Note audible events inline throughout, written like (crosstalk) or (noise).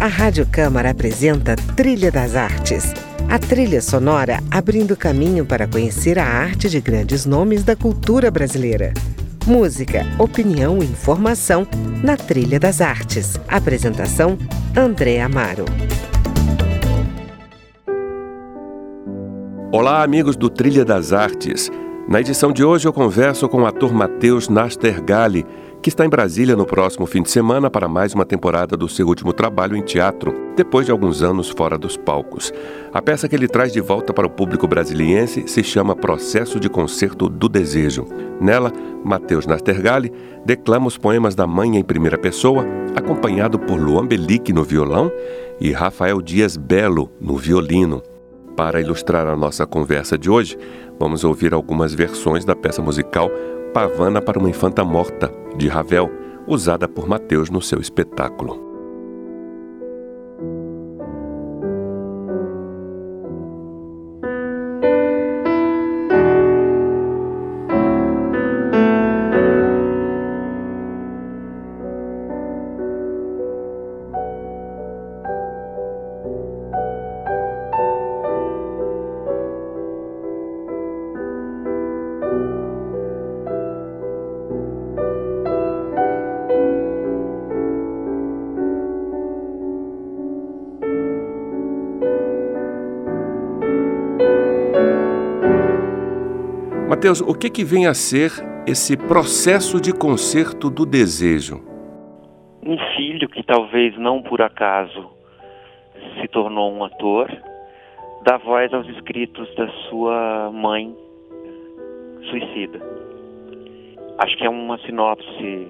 A Rádio Câmara apresenta Trilha das Artes. A trilha sonora abrindo caminho para conhecer a arte de grandes nomes da cultura brasileira. Música, opinião e informação na Trilha das Artes. Apresentação: André Amaro. Olá, amigos do Trilha das Artes. Na edição de hoje eu converso com o ator Matheus Nastergali, que está em Brasília no próximo fim de semana para mais uma temporada do seu último trabalho em teatro, depois de alguns anos fora dos palcos. A peça que ele traz de volta para o público brasiliense se chama Processo de Concerto do Desejo. Nela, Matheus Nastergali declama os poemas da mãe em primeira pessoa, acompanhado por Luan Belic no violão e Rafael Dias Belo no violino. Para ilustrar a nossa conversa de hoje, vamos ouvir algumas versões da peça musical Pavana para uma Infanta Morta, de Ravel, usada por Mateus no seu espetáculo. Mateus, o que, que vem a ser esse processo de concerto do desejo? Um filho que talvez não por acaso se tornou um ator, dá voz aos escritos da sua mãe suicida. Acho que é uma sinopse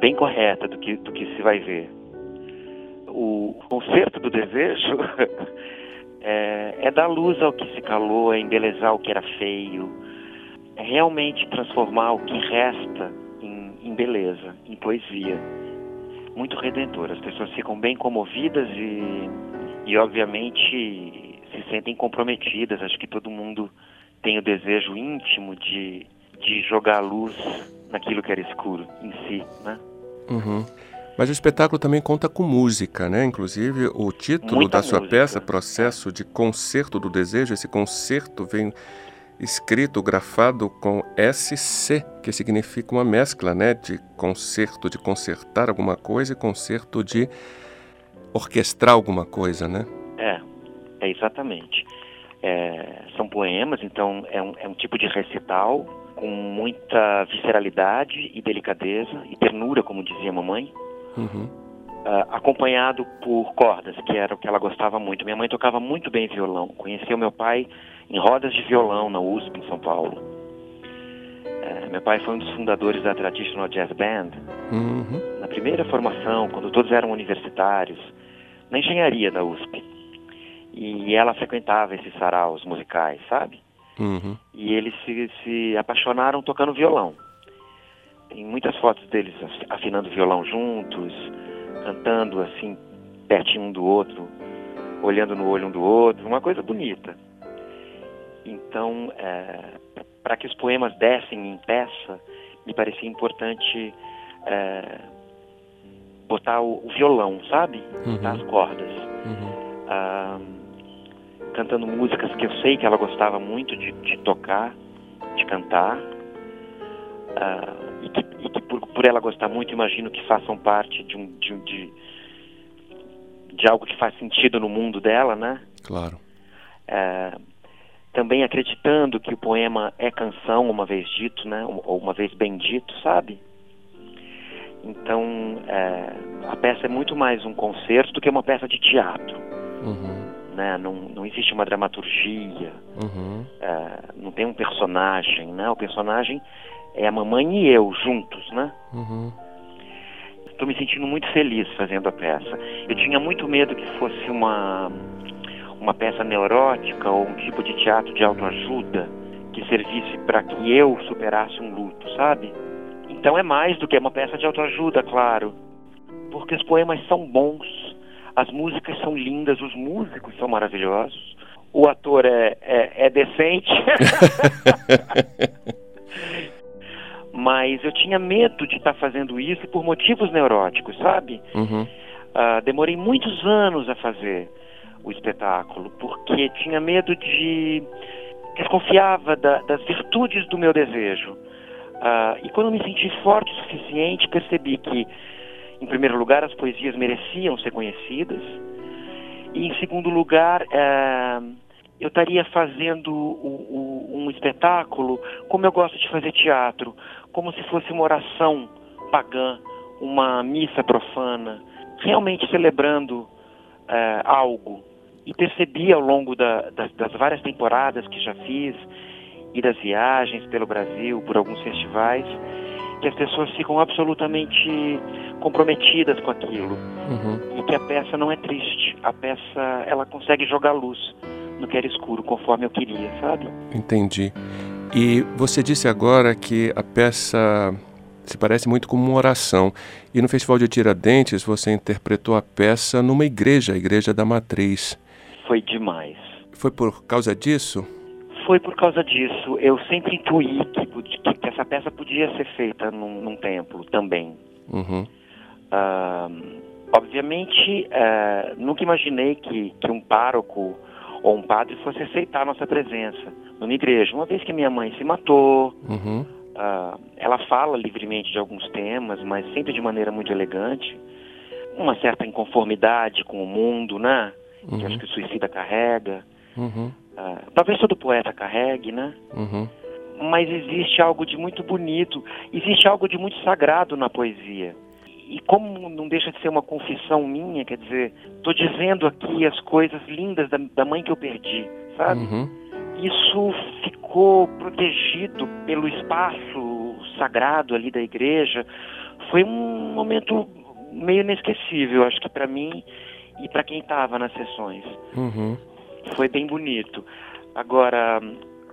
bem correta do que, do que se vai ver. O concerto do desejo (laughs) é, é dar luz ao que se calou, é embelezar o que era feio, realmente transformar o que resta em, em beleza, em poesia. Muito redentor. As pessoas ficam bem comovidas e, e, obviamente, se sentem comprometidas. Acho que todo mundo tem o desejo íntimo de, de jogar a luz naquilo que era escuro em si, né? Uhum. Mas o espetáculo também conta com música, né? Inclusive, o título Muita da sua música. peça, Processo de Concerto do Desejo, esse concerto vem escrito, grafado com SC, que significa uma mescla né, de concerto, de consertar alguma coisa e concerto de orquestrar alguma coisa, né? É, é exatamente. É, são poemas, então é um, é um tipo de recital com muita visceralidade e delicadeza e ternura, como dizia a mamãe. Uhum uh, acompanhado por cordas, que era o que ela gostava muito. Minha mãe tocava muito bem violão. Conheci o meu pai em rodas de violão na USP, em São Paulo. Uh, meu pai foi um dos fundadores da Traditional Jazz Band. Uhum. Na primeira formação, quando todos eram universitários, na engenharia da USP. E ela frequentava esses saraus musicais, sabe? Uhum. E eles se, se apaixonaram tocando violão. Tem muitas fotos deles afinando violão juntos, cantando assim, pertinho um do outro, olhando no olho um do outro, uma coisa bonita. Então, é, para que os poemas dessem em peça, me parecia importante é, botar o, o, violão, sabe? Uhum. Botar as cordas. Uhum. Ah, cantando músicas que eu sei que ela gostava muito de, de tocar, de cantar. Ah, e que, e por, por, ela gostar muito, imagino que façam parte de, um, de, de, de algo que faz sentido no mundo dela, né? Claro. É, também acreditando que o poema é canção, uma vez dito, né? Ou uma vez bem dito, sabe? Então, é, a peça é muito mais um concerto do que uma peça de teatro. Uhum. Né? Não, não existe uma dramaturgia, uhum. é, não tem um personagem, né? O personagem é a mamãe e eu juntos, né? Estou uhum. me sentindo muito feliz fazendo a peça. Eu tinha muito medo que fosse uma uma peça neurótica ou um tipo de teatro de autoajuda que servisse para que eu superasse um luto, sabe? Então é mais do que uma peça de autoajuda, claro, porque os poemas são bons, as músicas são lindas, os músicos são maravilhosos, o ator é, é, é decente. (laughs) (laughs) mas eu tinha medo de estar tá fazendo isso por motivos neuróticos, sabe? Uhum. Uh, demorei muitos anos a fazer o espetáculo, porque tinha medo de. desconfiava da, das virtudes do meu desejo. Uh, e quando me senti forte o suficiente, percebi que, em primeiro lugar, as poesias mereciam ser conhecidas, e em segundo lugar, uh, eu estaria fazendo o, o, um espetáculo como eu gosto de fazer teatro, como se fosse uma oração pagã, uma missa profana, realmente celebrando uh, algo. E percebi ao longo da, das, das várias temporadas que já fiz e das viagens pelo Brasil, por alguns festivais, que as pessoas ficam absolutamente comprometidas com aquilo uhum. e que a peça não é triste. A peça ela consegue jogar luz no que era escuro, conforme eu queria, sabe? Entendi. E você disse agora que a peça se parece muito com uma oração. E no Festival de Tiradentes você interpretou a peça numa igreja, a Igreja da Matriz. Foi demais. Foi por causa disso? Foi por causa disso. Eu sempre intuí que, que essa peça podia ser feita num, num templo também. Uhum. Uh, obviamente, uh, nunca imaginei que, que um pároco ou um padre fosse aceitar a nossa presença numa igreja. Uma vez que minha mãe se matou, uhum. uh, ela fala livremente de alguns temas, mas sempre de maneira muito elegante. Uma certa inconformidade com o mundo, né? Uhum. Que acho que o suicida carrega. Uhum. Uh, talvez todo poeta carregue, né? Uhum. Mas existe algo de muito bonito, existe algo de muito sagrado na poesia e como não deixa de ser uma confissão minha, quer dizer, estou dizendo aqui as coisas lindas da, da mãe que eu perdi, sabe? Uhum. Isso ficou protegido pelo espaço sagrado ali da igreja. Foi um momento meio inesquecível, acho que para mim e para quem estava nas sessões. Uhum. Foi bem bonito. Agora,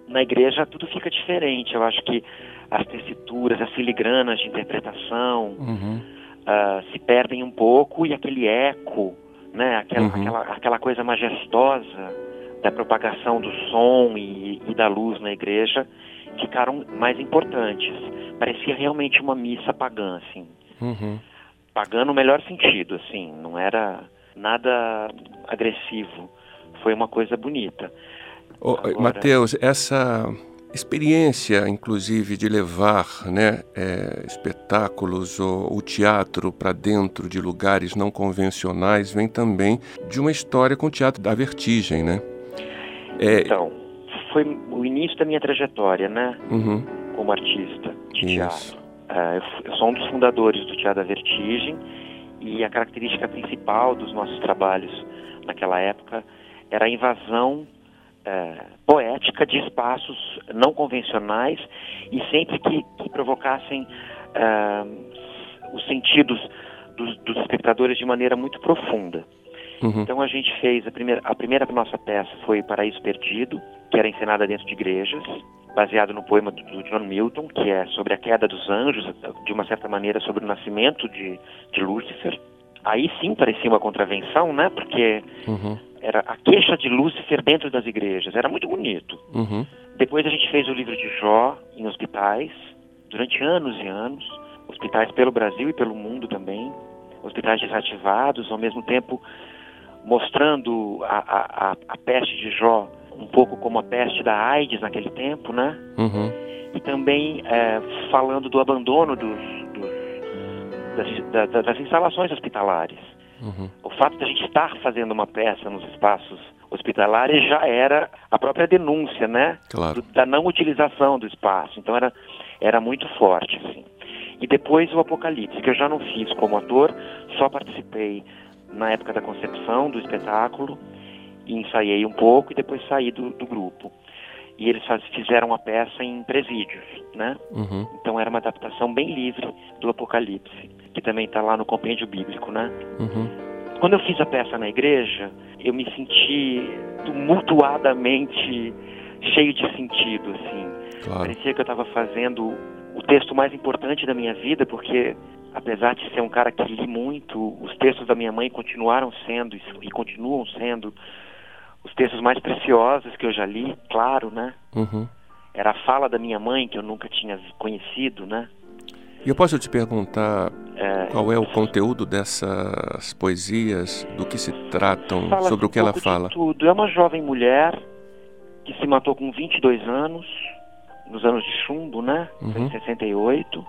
na igreja tudo fica diferente. Eu acho que as tessituras, as filigranas de interpretação, uhum uh, se perdem um pouco e aquele eco, né, aquela, uhum. aquela, aquela coisa majestosa da propagação do som e, e, da luz na igreja ficaram mais importantes. Parecia realmente uma missa pagã, assim. Uhum. Pagã no melhor sentido, assim, não era nada agressivo. Foi uma coisa bonita. Oh, Agora... Mateus, essa experiência, inclusive, de levar né, é, espetáculos ou o teatro para dentro de lugares não convencionais vem também de uma história com o teatro da vertigem, né? É... Então, foi o início da minha trajetória, né? Uhum. Como artista de Isso. teatro. Uh, eu sou um dos fundadores do Teatro da Vertigem e a característica principal dos nossos trabalhos naquela época era a invasão é, poética de espaços não convencionais e sempre que, que provocassem é, os sentidos dos, dos, espectadores de maneira muito profunda. Uhum. Então a gente fez a primeira, a primeira nossa peça foi Paraíso Perdido, que era encenada dentro de igrejas, baseado no poema do, do, John Milton, que é sobre a queda dos anjos, de uma certa maneira sobre o nascimento de, de Lúcifer. Aí sim parecia uma contravenção, né? Porque uhum era a queixa de Lúcifer dentro das igrejas. Era muito bonito. Uhum. Depois a gente fez o livro de Jó em hospitais, durante anos e anos. Hospitais pelo Brasil e pelo mundo também. Hospitais desativados, ao mesmo tempo mostrando a, a, a peste de Jó um pouco como a peste da AIDS naquele tempo, né? Uhum. E também é, falando do abandono dos, dos das, das instalações hospitalares. Uhum. O fato de a gente estar fazendo uma peça nos espaços hospitalares já era a própria denúncia, né? Claro. Do, da não utilização do espaço. Então era, era muito forte, assim. E depois o Apocalipse, que eu já não fiz como ator, só participei na época da concepção do espetáculo, e ensaiei um pouco e depois saí do, do grupo. E eles faz, fizeram a peça em presídios, né? Uhum. Então era uma adaptação bem livre do Apocalipse que também está lá no compêndio bíblico, né? Uhum. Quando eu fiz a peça na igreja, eu me senti tumultuadamente cheio de sentido, assim. Claro. Parecia que eu estava fazendo o texto mais importante da minha vida, porque apesar de ser um cara que li muito, os textos da minha mãe continuaram sendo e continuam sendo os textos mais preciosos que eu já li, claro, né? Uhum. Era a fala da minha mãe que eu nunca tinha conhecido, né? E eu posso te perguntar é, qual é o conteúdo dessas poesias, do que se tratam, sobre o que ela fala? tudo. É uma jovem mulher que se matou com 22 anos, nos anos de chumbo, né? Uhum. Em 68.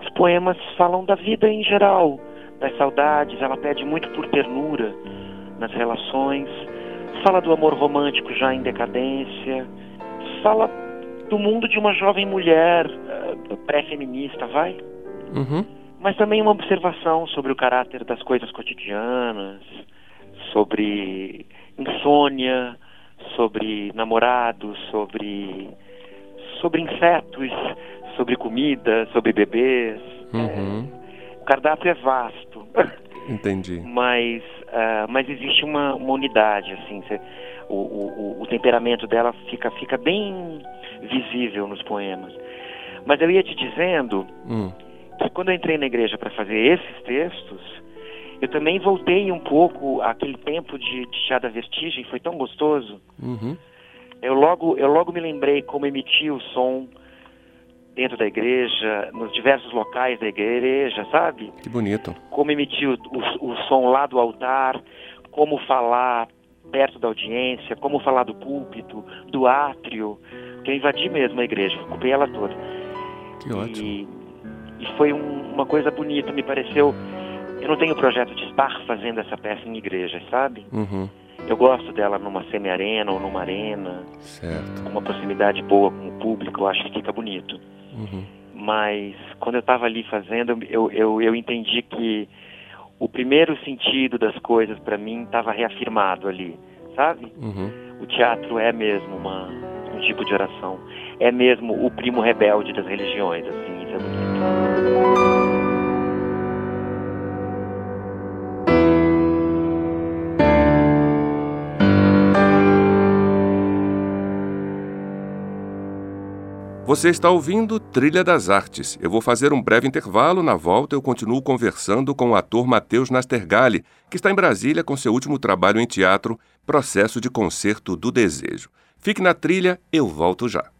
Os poemas falam da vida em geral, das saudades, ela pede muito por ternura nas relações, fala do amor romântico já em decadência, fala do mundo de uma jovem mulher pré-feminista, vai? Uhum. Mas também uma observação sobre o caráter das coisas cotidianas, sobre insônia, sobre namorados, sobre sobre insetos, sobre comida, sobre bebês. Uhum. É, o cardápio é vasto. (laughs) Entendi. mas, uh, mas existe uma, uma unidade, assim. Cê, o, o, o temperamento dela fica, fica bem visível nos poemas. Mas eu ia te dizendo hum. que quando eu entrei na igreja para fazer esses textos, eu também voltei um pouco àquele tempo de, de Chá da Vestigem, foi tão gostoso. Uhum. Eu, logo, eu logo me lembrei como emitia o som dentro da igreja, nos diversos locais da igreja, sabe? Que bonito. Como emitir o, o, o, som lá do altar, como falar perto da audiência, como falar do púlpito, do átrio, que eu invadi mesmo a igreja, ocupei ela toda. Que ótimo. E, e foi um, uma coisa bonita, me pareceu. Eu não tenho projeto de estar fazendo essa peça em igreja, sabe? Uhum. Eu gosto dela numa semi-arena ou numa arena, certo. uma proximidade boa com o público, eu acho que fica bonito. Uhum. Mas quando eu estava ali fazendo, eu, eu, eu entendi que o primeiro sentido das coisas para mim estava reafirmado ali, sabe? Uhum. O teatro é mesmo uma, um tipo de oração, é mesmo o primo rebelde das religiões, assim, isso é bonito. Você está ouvindo Trilha das Artes. Eu vou fazer um breve intervalo. Na volta, eu continuo conversando com o ator Matheus Nastergalli, que está em Brasília com seu último trabalho em teatro, Processo de Concerto do Desejo. Fique na trilha, eu volto já.